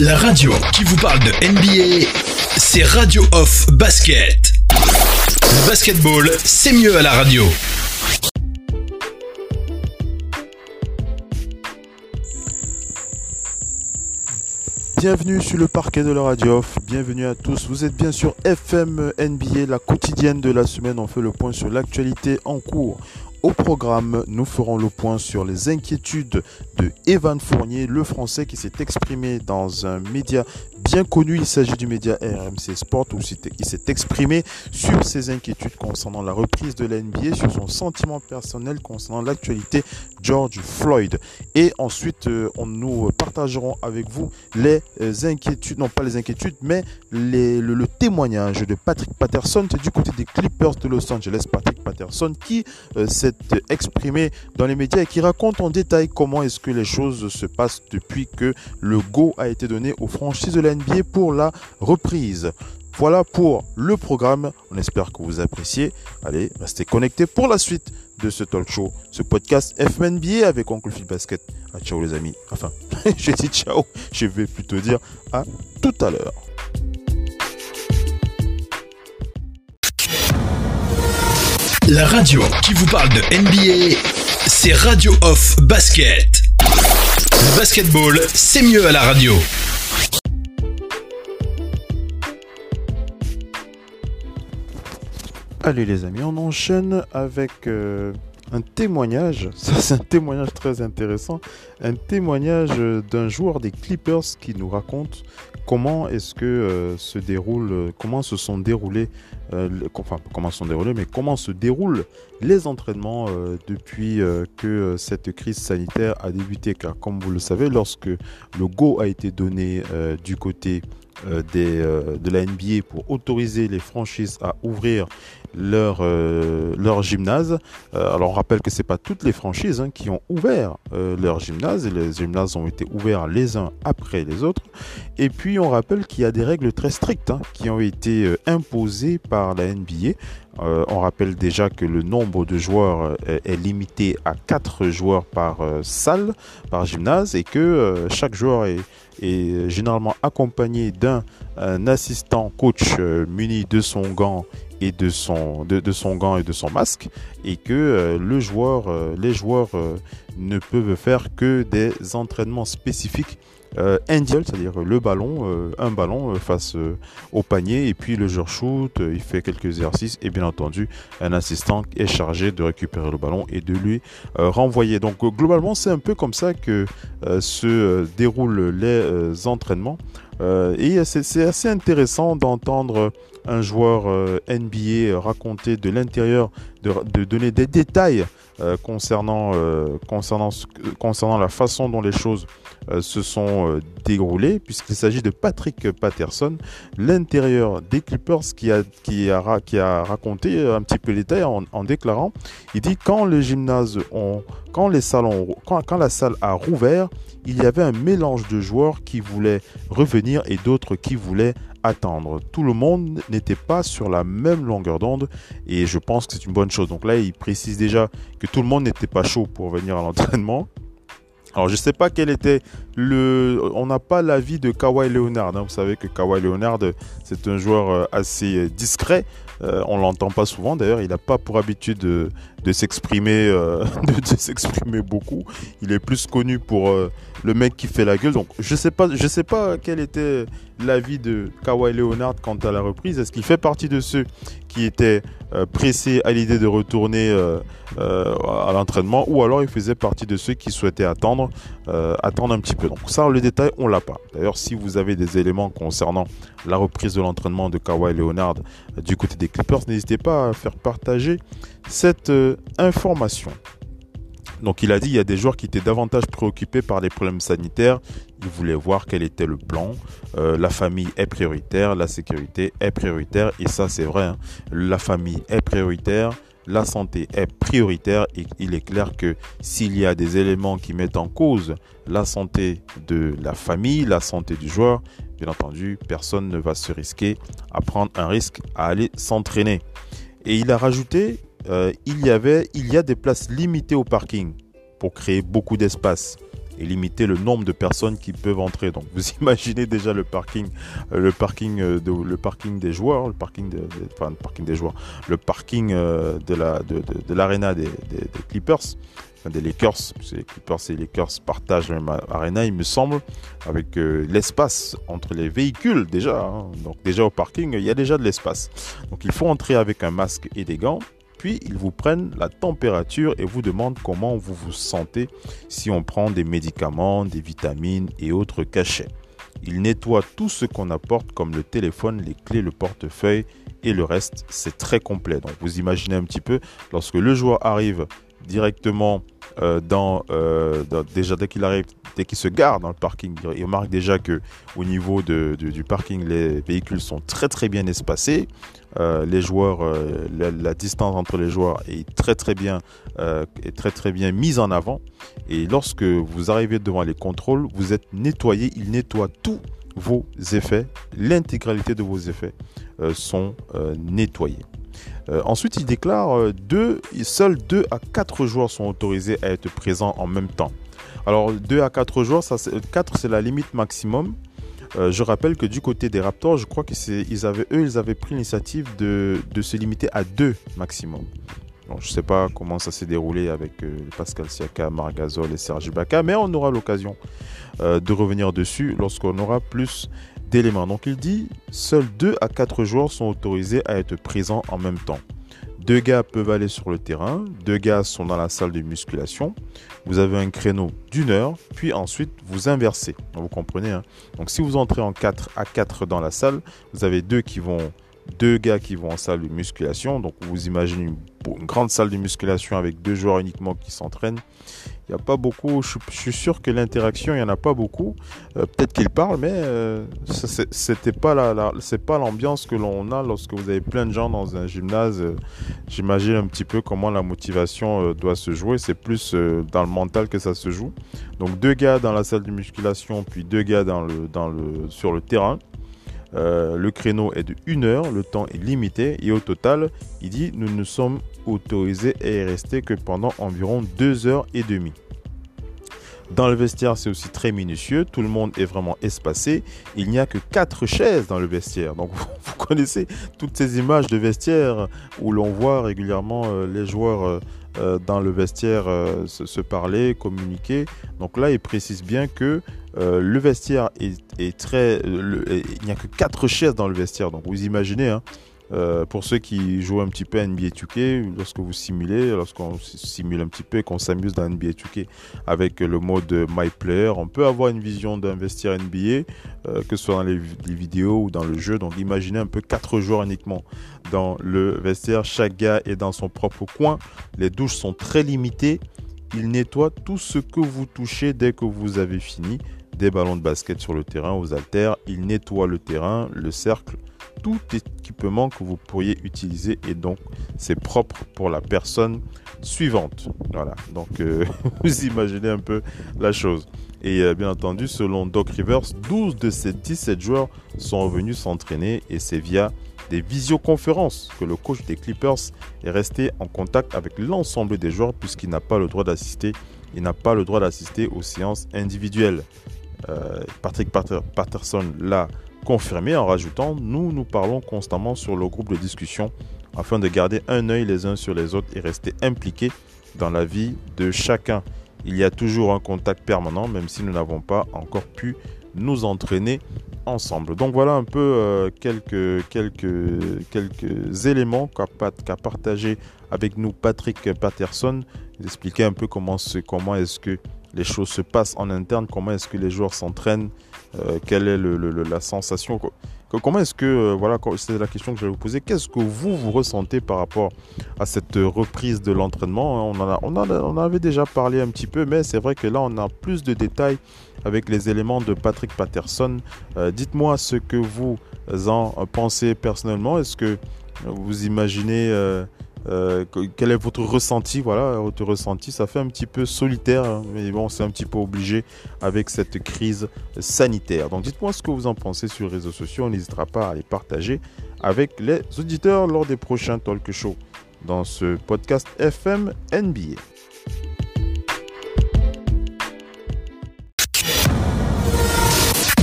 La radio qui vous parle de NBA, c'est Radio Off Basket. Basketball, c'est mieux à la radio. Bienvenue sur le parquet de la radio off. Bienvenue à tous. Vous êtes bien sûr FM NBA, la quotidienne de la semaine. On fait le point sur l'actualité en cours. Au programme, nous ferons le point sur les inquiétudes de Evan Fournier, le Français qui s'est exprimé dans un média bien connu. Il s'agit du média RMC Sport où il s'est exprimé sur ses inquiétudes concernant la reprise de la NBA, sur son sentiment personnel concernant l'actualité George Floyd. Et ensuite, euh, on nous partagerons avec vous les euh, inquiétudes, non pas les inquiétudes, mais le, témoignage de Patrick Patterson du côté des Clippers de Los Angeles. Patrick Patterson qui euh, s'est exprimé dans les médias et qui raconte en détail comment est-ce que les choses se passent depuis que le go a été donné aux franchises de la NBA pour la reprise. Voilà pour le programme. On espère que vous appréciez. Allez, restez connectés pour la suite de ce talk show, ce podcast FMNBA avec Oncle Phil Basket. Ah, ciao les amis. Enfin, j'ai dit ciao. Je vais plutôt dire à tout à l'heure. La radio qui vous parle de NBA, c'est Radio Off Basket. Basketball, c'est mieux à la radio. Allez les amis, on enchaîne avec euh, un témoignage. Ça c'est un témoignage très intéressant. Un témoignage d'un joueur des Clippers qui nous raconte comment est-ce que euh, se déroule, comment se sont déroulés, euh, enfin comment se sont déroulés, mais comment se déroulent les entraînements depuis que cette crise sanitaire a débuté. Car comme vous le savez, lorsque le go a été donné du côté des, de la NBA pour autoriser les franchises à ouvrir leur, euh, gymnase. Euh, alors on rappelle que c'est pas toutes les franchises hein, qui ont ouvert euh, leur gymnase les gymnases ont été ouverts les uns après les autres. Et puis on rappelle qu'il y a des règles très strictes hein, qui ont été imposées par la NBA. on rappelle déjà que le nombre de joueurs est limité à 4 joueurs par salle, par gymnase, et que chaque joueur est, est, généralement accompagné d'un assistant coach muni de son gant et de son, gant et de son masque et que euh, euh, les joueurs euh, ne peuvent faire que des entraînements spécifiques individuels, c'est-à-dire le ballon, un ballon face au panier et puis le joueur shoot, il fait quelques exercices et bien entendu un assistant est chargé de récupérer le ballon et de lui renvoyer. Donc globalement c'est un peu comme ça que se déroulent les entraînements. Et c'est assez intéressant d'entendre un joueur euh, NBA raconter de l'intérieur, de, donner des détails euh, concernant, euh, concernant, concernant la façon dont les choses se sont déroulées, puisqu'il s'agit de Patrick Patterson, l'intérieur des Clippers, qui a, qui, a, qui a raconté un petit peu les détails en, en, déclarant, il dit quand les gymnases ont, quand la salle a rouvert, il y avait un mélange de joueurs qui voulaient revenir et d'autres qui voulaient attendre. Tout le monde n'était pas sur la même longueur d'onde et je pense que c'est une bonne chose. Donc là, il précise déjà que tout le monde n'était pas chaud pour venir à l'entraînement. Alors je ne sais pas quel était le... On n'a pas l'avis de Kawhi Leonard. Hein. Vous savez que Kawhi Leonard, c'est un joueur euh, assez euh, discret. Euh, on l'entend pas souvent. D'ailleurs, il n'a pas pour habitude de, s'exprimer, de, s'exprimer beaucoup. Il est plus connu pour le mec qui fait la gueule. Donc, je sais pas, je sais pas quel était l'avis de Kawhi Leonard quant à la reprise. Est-ce qu'il fait partie de ceux qui étaient euh, pressés à l'idée de retourner euh, euh, à l'entraînement ou alors il faisait partie de ceux qui souhaitaient attendre, attendre un petit peu? Donc ça, le détail, on l'a pas. D'ailleurs, si vous avez des éléments concernant la reprise de l'entraînement de Kawhi Leonard du côté des Clippers, n'hésitez pas à faire partager cette information. Donc il a dit il y a des joueurs qui étaient davantage préoccupés par les problèmes sanitaires. Ils voulaient voir quel était le plan. Euh, la famille est prioritaire, la sécurité est prioritaire. Et ça c'est vrai. Hein. La famille est prioritaire. La santé est prioritaire il est clair que s'il y a des éléments qui mettent en cause la santé de la famille, la santé du joueur, bien entendu, personne ne va se risquer à prendre un risque à aller s'entraîner. Et il a rajouté euh, il y avait, il y a des places limitées au parking pour créer beaucoup d'espace. et limiter le nombre de personnes qui peuvent entrer. Donc vous imaginez déjà le parking, euh, le parking, euh, le parking des joueurs, le parking, de, enfin, le parking des joueurs, le parking de la de, l'arena des, Clippers des Lakers, les Clippers et les Lakers partagent même arena, il me semble, avec l'espace entre les véhicules déjà. Hein. Donc déjà au parking, il y a déjà de l'espace. Donc il faut entrer avec un masque et des gants. Puis ils vous prennent la température et vous demandent comment vous vous sentez si on prend des médicaments, des vitamines et autres cachets. Ils nettoient tout ce qu'on apporte comme le téléphone, les clés, le portefeuille et le reste. C'est très complet. Donc vous imaginez un petit peu, lorsque le joueur arrive directement euh, euh, déjà dès qu'il arrive, dès qu'il se gare dans le parking, il remarque déjà que au niveau du parking, les véhicules sont très très bien espacés. Euh, les joueurs, la, distance entre les joueurs est très très bien, est très très bien mise en avant. Et lorsque vous arrivez devant les contrôles, vous êtes nettoyé. Il nettoie tous vos effets. L'intégralité de vos effets sont nettoyés. ensuite, il déclare deux, seuls 2 à 4 joueurs sont autorisés être présents en même temps. Alors 2 à 4 joueurs, ça, 4 c'est la limite maximum. Euh, je rappelle que du côté des Raptors, je crois que ils avaient, eux, ils avaient pris l'initiative de, se limiter à deux maximum. je ne sais pas comment ça s'est déroulé avec euh, Pascal Siaka, Margazol et Serge Ibaka, mais on aura l'occasion euh, de revenir dessus lorsqu'on aura plus d'éléments. Donc il dit, seuls deux à quatre joueurs sont autorisés à être présents en même temps. Deux gars peuvent aller sur le terrain, deux gars sont dans la salle de musculation. Vous avez un créneau d'une heure, puis ensuite vous inversez. Vous comprenez hein? Donc si vous entrez en 4 à 4 dans la salle, vous avez deux qui vont deux gars qui vont en salle de musculation. Donc vous imaginez une, grande salle de musculation avec deux joueurs uniquement qui s'entraînent. Il n'y a pas beaucoup, je, suis sûr que l'interaction, il n'y en a pas beaucoup. Euh, peut-être qu'ils parlent, mais euh, c'était pas la, c'est pas l'ambiance que l'on a lorsque vous avez plein de gens dans un gymnase. Euh, j'imagine un petit peu comment la motivation doit se jouer. C'est plus dans le mental que ça se joue. Donc deux gars dans la salle de musculation, puis deux gars dans le, dans le, sur le terrain. Le créneau est de 1 heure, le temps est limité et au total, il dit nous ne sommes autorisés à y rester que pendant environ 2 heures et demie. Dans le vestiaire, c'est aussi très minutieux. Tout le monde est vraiment espacé. Il n'y a que quatre chaises dans le vestiaire. Donc, vous, connaissez toutes ces images de vestiaire où l'on voit régulièrement euh, les joueurs euh, euh, dans le vestiaire se, parler, communiquer. Donc là, il précise bien que le vestiaire est, très. il n'y a que quatre chaises dans le vestiaire. Donc, vous imaginez, hein, euh, pour ceux qui jouent un petit peu à NBA 2K, lorsque vous simulez, lorsqu'on simule un petit peu qu'on s'amuse dans NBA 2K avec le mode My Player, on peut avoir une vision d'investir NBA, euh, que ce soit dans les, vidéos ou dans le jeu. Donc imaginez un peu quatre joueurs uniquement dans le vestiaire. Chaque gars est dans son propre coin. Les douches sont très limitées. Il nettoie tout ce que vous touchez dès que vous avez fini. Des ballons de basket sur le terrain, aux haltères. Il nettoie le terrain, le cercle tout équipement que vous pourriez utiliser et donc c'est propre pour la personne suivante. Voilà, donc euh, vous imaginez un peu la chose. Et euh, bien entendu, selon Doc Rivers, 12 de ces 17 joueurs sont revenus s'entraîner et c'est via des visioconférences que le coach des Clippers est resté en contact avec l'ensemble des joueurs puisqu'il n'a pas le droit d'assister. Il n'a pas le droit d'assister aux séances individuelles. Euh, Patrick Patterson l'a confirmé en rajoutant Nous, nous parlons constamment sur le groupe de discussion afin de garder un œil les uns sur les autres et rester impliqués dans la vie de chacun. Il y a toujours un contact permanent, même si nous n'avons pas encore pu nous entraîner ensemble. Donc voilà un peu euh, quelques, quelques, quelques éléments qu'a partagé avec nous Patrick Patterson. Il expliquait un peu comment, comment est-ce que les choses se passent en interne, comment est-ce que les joueurs s'entraînent, quelle est la sensation, comment est-ce que, euh, voilà, c'est la question que je vais vous poser, qu'est-ce que vous, vous ressentez par rapport à cette reprise de l'entraînement on, on, en avait déjà parlé un petit peu, mais c'est vrai que là, on a plus de détails avec les éléments de Patrick Patterson. Euh, dites-moi ce que vous en pensez personnellement. Est-ce que vous imaginez euh, quel est votre ressenti Voilà, votre ressenti, ça fait un petit peu solitaire, hein, mais bon, c'est un petit peu obligé avec cette crise sanitaire. Donc dites-moi ce que vous en pensez sur les réseaux sociaux, on n'hésitera pas à les partager avec les auditeurs lors des prochains talk shows dans ce podcast FM NBA.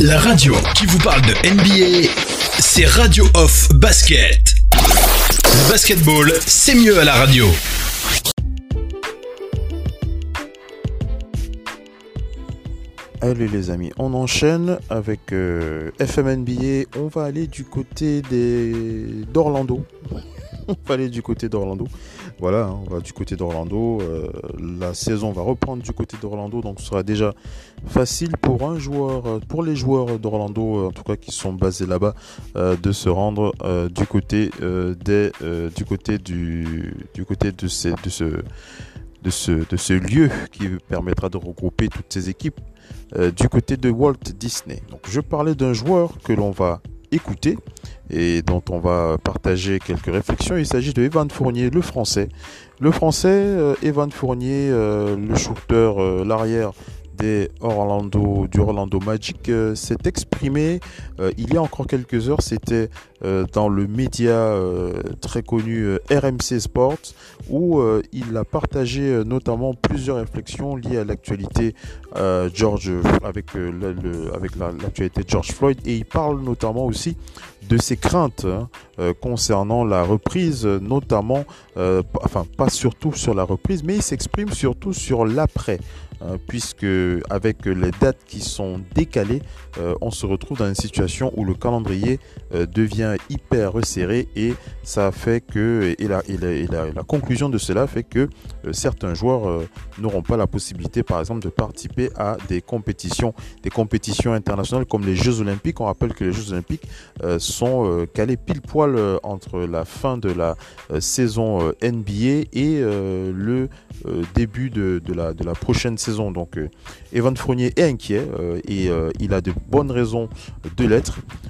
La radio qui vous parle de NBA, c'est Radio Off Basket. Basketball, c'est mieux à la radio. Allez les amis, on enchaîne avec euh, FMNBA. On va aller du côté des d'Orlando. on va aller du côté d'Orlando. Voilà, hein, on va du côté d'Orlando. Euh, la saison va reprendre du côté d'Orlando, donc ce sera déjà facile pour un joueur, euh, pour les joueurs d'Orlando, en tout cas qui sont basés là-bas, de se rendre du côté des, du côté du, côté de ces, de ce de ce, de ce lieu qui permettra de regrouper toutes ces équipes euh, du côté de Walt Disney. Donc je parlais d'un joueur que l'on va écouter et dont on va partager quelques réflexions. Il s'agit de Evan Fournier, le français. Le français, euh, Evan Fournier, euh, le shooter, l'arrière des Orlando, du Orlando Magic euh, s'est exprimé euh, il y a encore quelques heures. C'était euh, dans le média très connu RMC Sports où il a partagé notamment plusieurs réflexions liées à l'actualité George avec l'actualité George Floyd et il parle notamment aussi de ses craintes hein, concernant la reprise, notamment, enfin pas surtout sur la reprise, mais il s'exprime surtout sur l'après. Euh, puisque avec les dates qui sont décalées, euh, on se retrouve dans une situation où le calendrier euh, devient hyper resserré et ça fait que et la, la, conclusion de cela fait que certains joueurs n'auront pas la possibilité, par exemple, de participer à des compétitions, des compétitions internationales comme les Jeux Olympiques. On rappelle que les Jeux Olympiques sont calés pile poil entre la fin de la saison NBA et le début de, la, de la prochaine saison donc euh, Evan Fournier est inquiet euh, et euh, il a de bonnes raisons de l'être.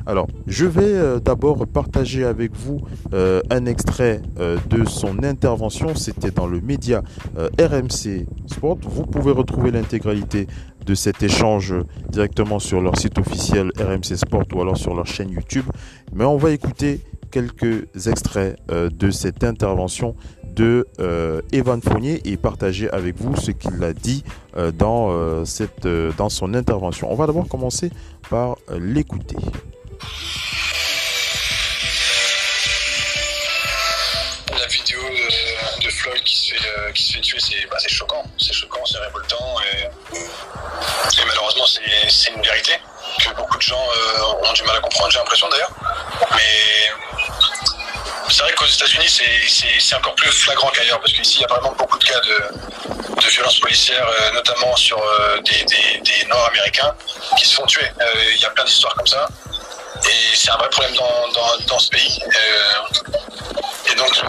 Alors je vais d'abord partager avec vous un extrait de son intervention. C'était dans le média RMC Sport. Vous pouvez retrouver l'intégralité de cet échange directement sur leur site officiel RMC Sport ou alors sur leur chaîne YouTube. Mais on va écouter quelques extraits de cette intervention de euh, Evan Fournier et partager avec vous ce qu'il a dit euh, dans, euh, cette, dans son intervention. On va d'abord commencer par l'écouter. La vidéo de, Floyd qui se fait, qui se fait tuer, c'est bah, choquant, c'est choquant, c'est révoltant et, et malheureusement c'est une vérité que beaucoup de gens ont du mal à comprendre, j'ai l'impression d'ailleurs. Mais c'est vrai qu'aux États-Unis, c'est encore plus flagrant qu'ailleurs, parce qu'ici, il y a vraiment beaucoup de cas de, de violences policières, euh, notamment sur euh, des, Nord-Américains qui se font tuer. Euh, il y a plein d'histoires comme ça. Et c'est un vrai problème dans, ce pays. et donc,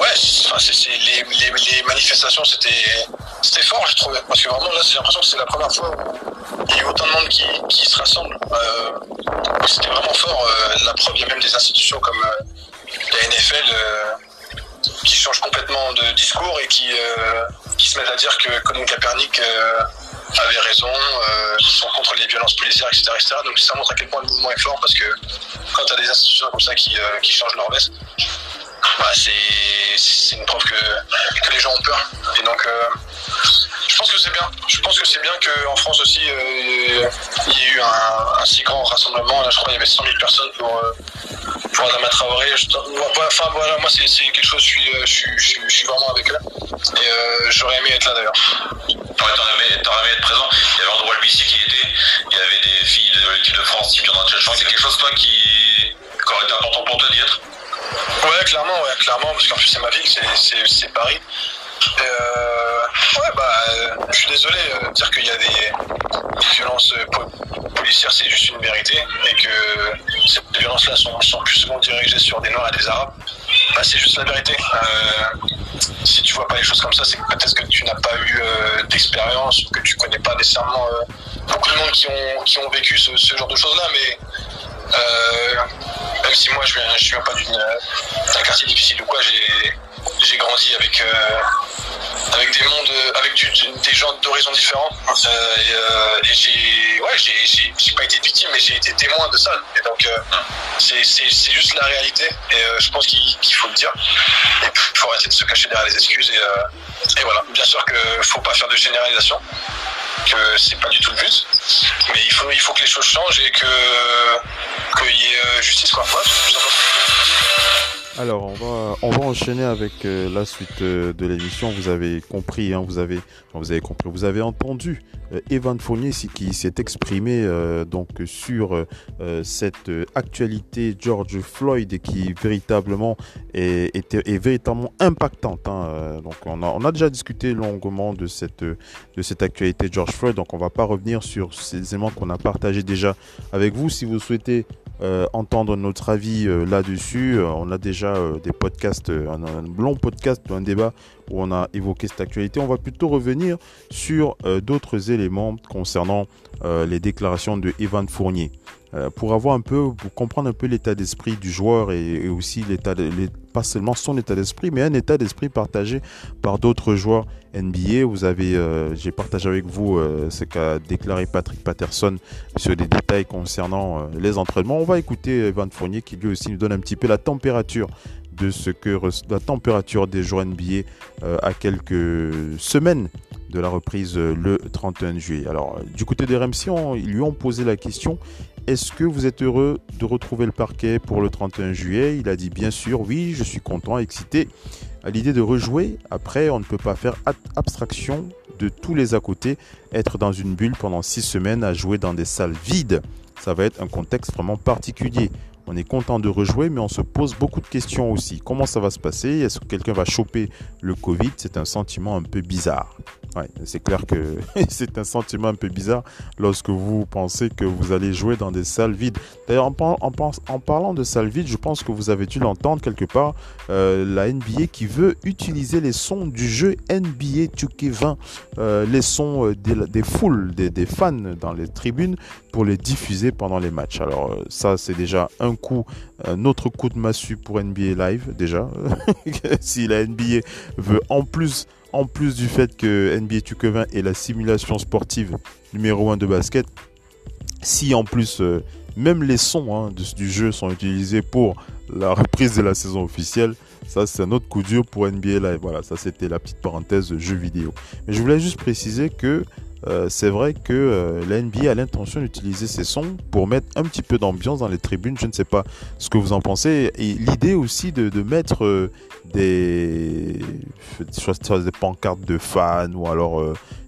ouais, c'est les, les, manifestations, c'était fort, je trouvais. Parce que vraiment, là, j'ai l'impression que c'est la première fois où il y a eu autant de monde qui se rassemble. c'était vraiment fort. la preuve, il y a même des institutions comme NFL euh, qui change complètement de discours et qui, euh, se mettent à dire que Colin Kaepernick euh, avait raison, qu'ils sont contre les violences policières, etc., Donc ça montre à quel point le mouvement est fort parce que quand tu as des institutions comme ça qui, changent leur veste, bah, c'est une preuve que, les gens ont peur. Et donc, je pense que c'est bien. Je pense que c'est bien qu'en France aussi, il y ait eu un, un, si grand rassemblement. Là, je crois qu'il y avait 100 000 personnes pour, pour Adama Traoré. enfin voilà, moi c'est quelque chose, je suis, euh, je, je, je suis vraiment avec eux. Et euh, j'aurais aimé être là d'ailleurs. T'aurais aimé, aimé être présent. Il y avait Andrew Walbici qui était, il y avait des filles de l'équipe de France dans le C'est quelque chose toi qui, qui aurait été important pour toi d'y être? Ouais, clairement, ouais, clairement, parce qu'en plus c'est ma ville, c'est Paris. Euh, ouais, bah, euh, je suis désolé euh, dire qu'il y a des, violences policières, c'est juste une vérité, et que ces violences-là sont, plus souvent dirigées sur des Noirs et des Arabes. Bah, c'est juste la vérité. si tu vois pas les choses comme ça, c'est peut-être que tu n'as pas eu d'expérience ou que tu connais pas nécessairement beaucoup de monde qui ont, qui ont vécu ce, genre de choses-là, mais même si moi je viens, je viens pas d'un quartier difficile ou quoi, j'ai grandi avec euh, avec des mondes, avec des gens d'horizons différents. Euh, euh, et, j'ai, ouais, j'ai, pas été victime, mais j'ai été témoin de ça. Et donc, c'est, juste la réalité. Et je pense qu'il, faut le dire. Et il faut arrêter de se cacher derrière les excuses. Et, et voilà. Bien sûr qu'il faut pas faire de généralisation que c'est pas du tout le but, mais il faut, il faut que les choses changent et que qu'il y ait justice quoi. Alors, on va, on va enchaîner avec euh, la suite euh, de l'émission. Vous avez compris, hein, vous avez, vous avez compris, vous avez entendu euh, Evan Fournier qui s'est exprimé donc sur cette actualité George Floyd qui véritablement est, est, véritablement impactante. Hein. Donc, on a, on a déjà discuté longuement de cette, de cette actualité George Floyd. Donc, on va pas revenir sur ces éléments qu'on a partagés déjà avec vous. Si vous souhaitez euh, entendre notre avis euh, là-dessus. Euh, on a déjà des podcasts, un, un, long podcast, un débat où on a évoqué cette actualité. On va plutôt revenir sur d'autres éléments concernant les déclarations de Evan Fournier. pour avoir un peu, pour comprendre un peu l'état d'esprit du joueur et, aussi l'état, pas seulement son état d'esprit, mais un état d'esprit partagé par d'autres joueurs NBA. Vous avez, euh, j'ai partagé avec vous euh, ce qu'a déclaré Patrick Patterson sur des détails concernant euh, les entraînements. On va écouter Evan Fournier qui lui aussi nous donne un petit peu la température de ce que la température des joueurs NBA à quelques semaines de la reprise le 31 juillet. Alors, du côté des RMC, ils lui ont posé la question est-ce que vous êtes heureux de retrouver le parquet pour le 31 juillet? Il a dit bien sûr, oui, je suis content, excité à l'idée de rejouer. Après, on ne peut pas faire abstraction de tous les à côté. Être dans une bulle pendant six semaines à jouer dans des salles vides, ça va être un contexte vraiment particulier. On est content de rejouer, mais on se pose beaucoup de questions aussi. Comment ça va se passer? Est-ce que quelqu'un va choper le Covid? C'est un sentiment un peu bizarre. C'est clair que c'est un sentiment un peu bizarre lorsque vous pensez que vous allez jouer dans des salles vides. D'ailleurs, en, en, parlant de salles vides, je pense que vous avez dû l'entendre quelque part, euh, la NBA qui veut utiliser les sons du jeu NBA 2K20, euh, les sons euh, des, foules, des, des, fans dans les tribunes pour les diffuser pendant les matchs. Alors ça, c'est déjà un coup, un autre coup de massue pour NBA Live déjà. si la NBA veut en plus en plus du fait que NBA 2K20 est la simulation sportive numéro 1 de basket, si en plus euh, même les sons hein, du jeu sont utilisés pour la reprise de la saison officielle, ça c'est un autre coup dur pour NBA Live. Voilà, ça c'était la petite parenthèse jeu vidéo. Mais je voulais juste préciser que euh, c'est vrai que euh, la NBA a l'intention d'utiliser ces sons pour mettre un petit peu d'ambiance dans les tribunes. Je ne sais pas ce que vous en pensez. Et l'idée aussi de, mettre euh, des, des pancartes de fans ou alors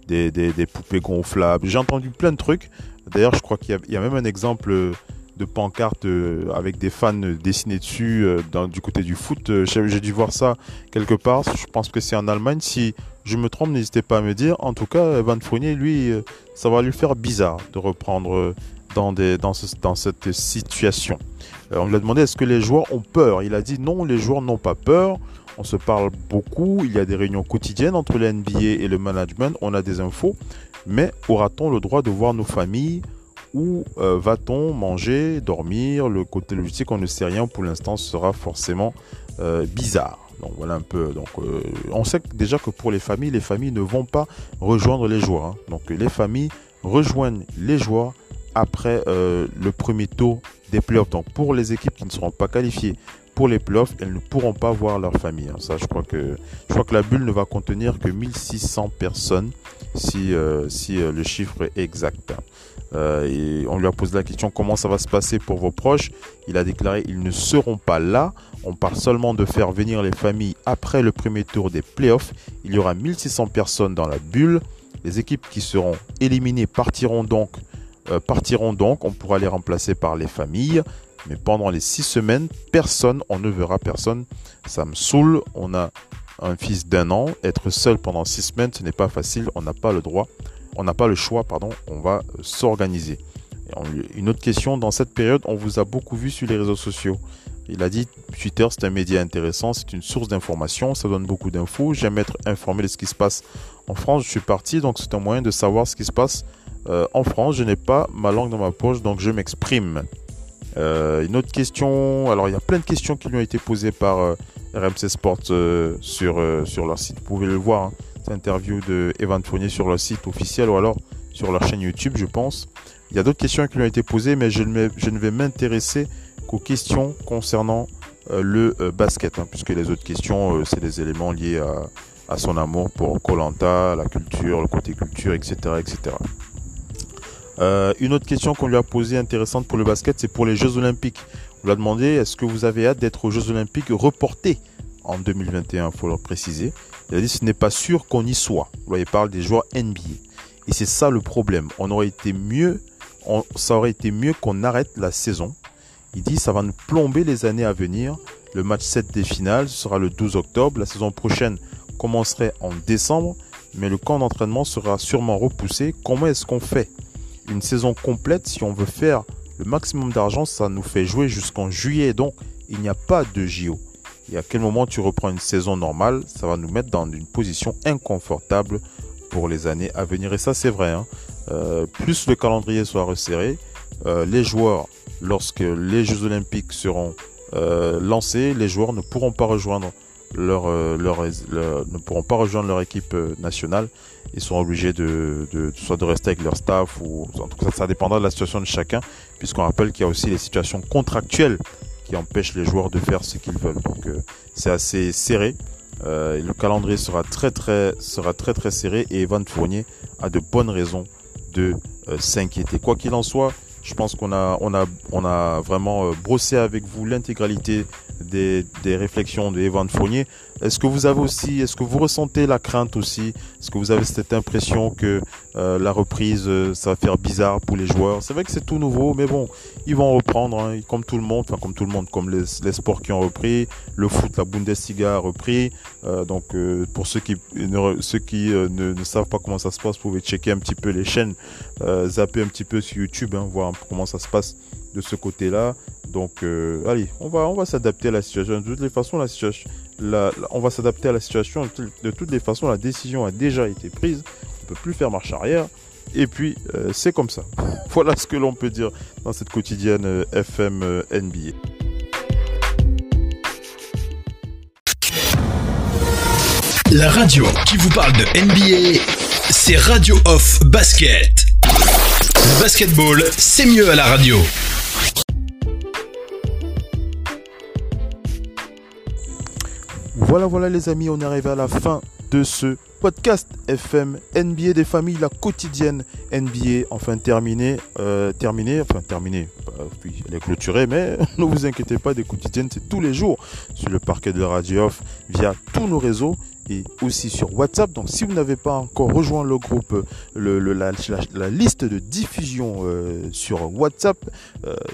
des, poupées gonflables. J'ai entendu plein de trucs. D'ailleurs, je crois qu'il y, a même un exemple de pancarte avec des fans dessinés dessus du côté du foot. J'ai dû voir ça quelque part. Je pense que c'est en Allemagne. Si je me trompe, n'hésitez pas à me dire. En tout cas, Van Fournier, lui, euh, ça va lui faire bizarre de reprendre euh, dans, des, dans, dans cette situation. Euh, on lui a demandé est-ce que les joueurs ont peur? Il a dit non, les joueurs n'ont pas peur. On se parle beaucoup, il y a des réunions quotidiennes entre la NBA et le management, on a des infos, mais aura-t-on le droit de voir nos familles Où va-t-on manger, dormir? Le côté logistique, on ne sait rien pour l'instant, sera forcément bizarre. Donc voilà un peu. Donc euh, on sait déjà que pour les familles, les familles ne vont pas rejoindre les joueurs. Hein. Donc les familles rejoignent les joueurs après euh, le premier tour des playoffs. Donc pour les équipes qui ne seront pas qualifiées pour les playoffs, elles ne pourront pas voir leur famille. Hein. Ça, je crois que je crois que la bulle ne va contenir que 1600 personnes si euh, si le chiffre est exact. Et on lui a posé la question comment ça va se passer pour vos proches? Il a déclaré ils ne seront pas là. On parle seulement de faire venir les familles après le premier tour des playoffs. Il y aura 1600 personnes dans la bulle. Les équipes qui seront éliminées partiront donc, euh, partiront donc. On pourra les remplacer par les familles. Mais pendant les six semaines, personne, on ne verra personne. Ça me saoule. On a un fils d'un an. Être seul pendant six semaines, ce n'est pas facile. On n'a pas le droit. On n'a pas le choix, pardon. On va s'organiser. Une autre question, dans cette période, on vous a beaucoup vu sur les réseaux sociaux. Il a dit Twitter, c'est un média intéressant, c'est une source d'information, ça donne beaucoup d'infos. J'aime être informé de ce qui se passe en France. Je suis parti, donc c'est un moyen de savoir ce qui se passe euh, en France. Je n'ai pas ma langue dans ma poche, donc je m'exprime. Euh, une autre question, alors il y a plein de questions qui lui ont été posées par euh, RMC Sport sur, leur site. Vous pouvez le voir, hein. C'est interview de Evan Fournier sur leur site officiel ou alors sur leur chaîne YouTube, je pense. Il y a d'autres questions qui lui ont été posées, mais je ne vais m'intéresser aux questions concernant euh, le euh, basket, hein, puisque les autres questions, euh, c'est des éléments liés à, son amour pour Colanta, la culture, le côté culture, etc. etc. Une autre question qu'on lui a posée intéressante pour le basket, c'est pour les Jeux Olympiques. On lui a demandé est-ce que vous avez hâte d'être aux Jeux Olympiques reportés en 2021, il faut le préciser. Il a dit ce n'est pas sûr qu'on y soit. Il parle des joueurs NBA. Et c'est ça le problème. On aurait été mieux, ça aurait été mieux qu'on arrête la saison. Il dit ça va nous plomber les années à venir. Le match 7 des finales sera le 12 octobre. La saison prochaine commencerait en décembre, mais le camp d'entraînement sera sûrement repoussé. Comment est-ce qu'on fait Une saison complète, si on veut faire le maximum d'argent, ça nous fait jouer jusqu'en juillet. Donc, il n'y a pas de JO. Et à quel moment tu reprends une saison normale, ça va nous mettre dans une position inconfortable pour les années à venir. Et ça, c'est vrai. Hein. Euh, plus le calendrier soit resserré, euh, les joueurs, lorsque les Jeux Olympiques seront euh, lancés, les joueurs ne pourront pas rejoindre leur, leur, ne pourront pas rejoindre leur équipe nationale. Ils sont obligés de, de, soit de rester avec leur staff ou en tout cas ça dépendra de la situation de chacun, puisqu'on rappelle qu'il y a aussi les situations contractuelles qui empêchent les joueurs de faire ce qu'ils veulent. Donc c'est assez serré. Euh, le calendrier sera très très sera très très serré et Evan Fournier a de bonnes raisons de euh, s'inquiéter. Quoi qu'il en soit, je pense qu'on a on a on a vraiment euh, brossé avec vous l'intégralité des, réflexions de Evan Fournier. Est-ce que vous avez aussi, est-ce que vous ressentez la crainte aussi? Est-ce que vous avez cette impression que euh, la reprise, euh, ça va faire bizarre pour les joueurs? C'est vrai que c'est tout nouveau, mais bon, ils vont reprendre, hein, comme tout le monde, comme tout le monde, comme les, sports qui ont repris, le foot, la Bundesliga a repris. Euh, donc pour ceux qui, ne, savent pas comment ça se passe, vous pouvez checker un petit peu les chaînes, zapper un petit peu sur YouTube, hein, voir comment ça se passe de ce côté-là. Donc, allez, on va, s'adapter à la situation. De toutes les façons, la on va s'adapter à la situation. De toutes les façons, la décision a déjà été prise. On ne peut plus faire marche arrière. Et puis, euh, c'est comme ça. voilà ce que l'on peut dire dans cette quotidienne euh, FM euh, NBA. La radio qui vous parle de NBA, c'est Radio Off Basket. Basketball, c'est mieux à la radio. Voilà, voilà les amis, on est arrivé à la fin de ce podcast FM NBA des familles, la quotidienne NBA, enfin terminé, euh, terminé, enfin terminé, euh, puis elle est clôturée, mais ne vous inquiétez pas, des quotidiennes, c'est tous les jours sur le parquet de Radio Off via tous nos réseaux et aussi sur WhatsApp. Donc si vous n'avez pas encore rejoint le groupe, le, la, liste de diffusion euh, sur WhatsApp,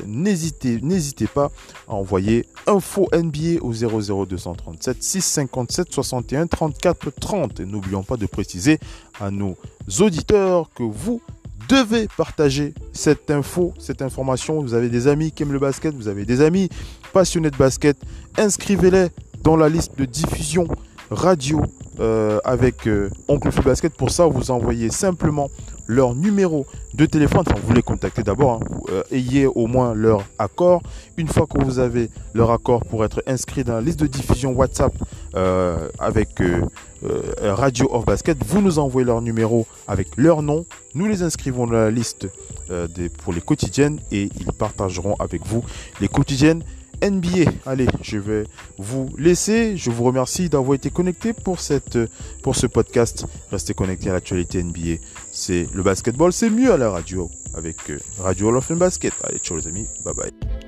n'hésitez n'hésitez pas à envoyer info NBA au 00237 657 61 34 30. Et n'oublions pas de préciser à nos auditeurs que vous devez partager cette info, cette information. Vous avez des amis qui aiment le basket, vous avez des amis passionnés de basket. Inscrivez-les dans la liste de diffusion radio euh, avec euh, Oncle Fou Basket. Pour ça, vous envoyez simplement leur numéro de téléphone. Enfin, vous les contactez d'abord. Hein. Euh, ayez au moins leur accord. Une fois que vous avez leur accord pour être inscrit dans la liste de diffusion WhatsApp avec Radio of Basket, vous nous envoyez leur numéro avec leur nom. Nous les inscrivons dans la liste des, pour les quotidiennes et ils partageront avec vous les quotidiennes NBA. Allez, je vais vous laisser. Je vous remercie d'avoir été connecté pour pour ce podcast. Restez connectés à l'actualité NBA. C'est le basketball, c'est mieux à la radio avec euh, Radio Love Basket. Allez, ciao les amis. Bye bye.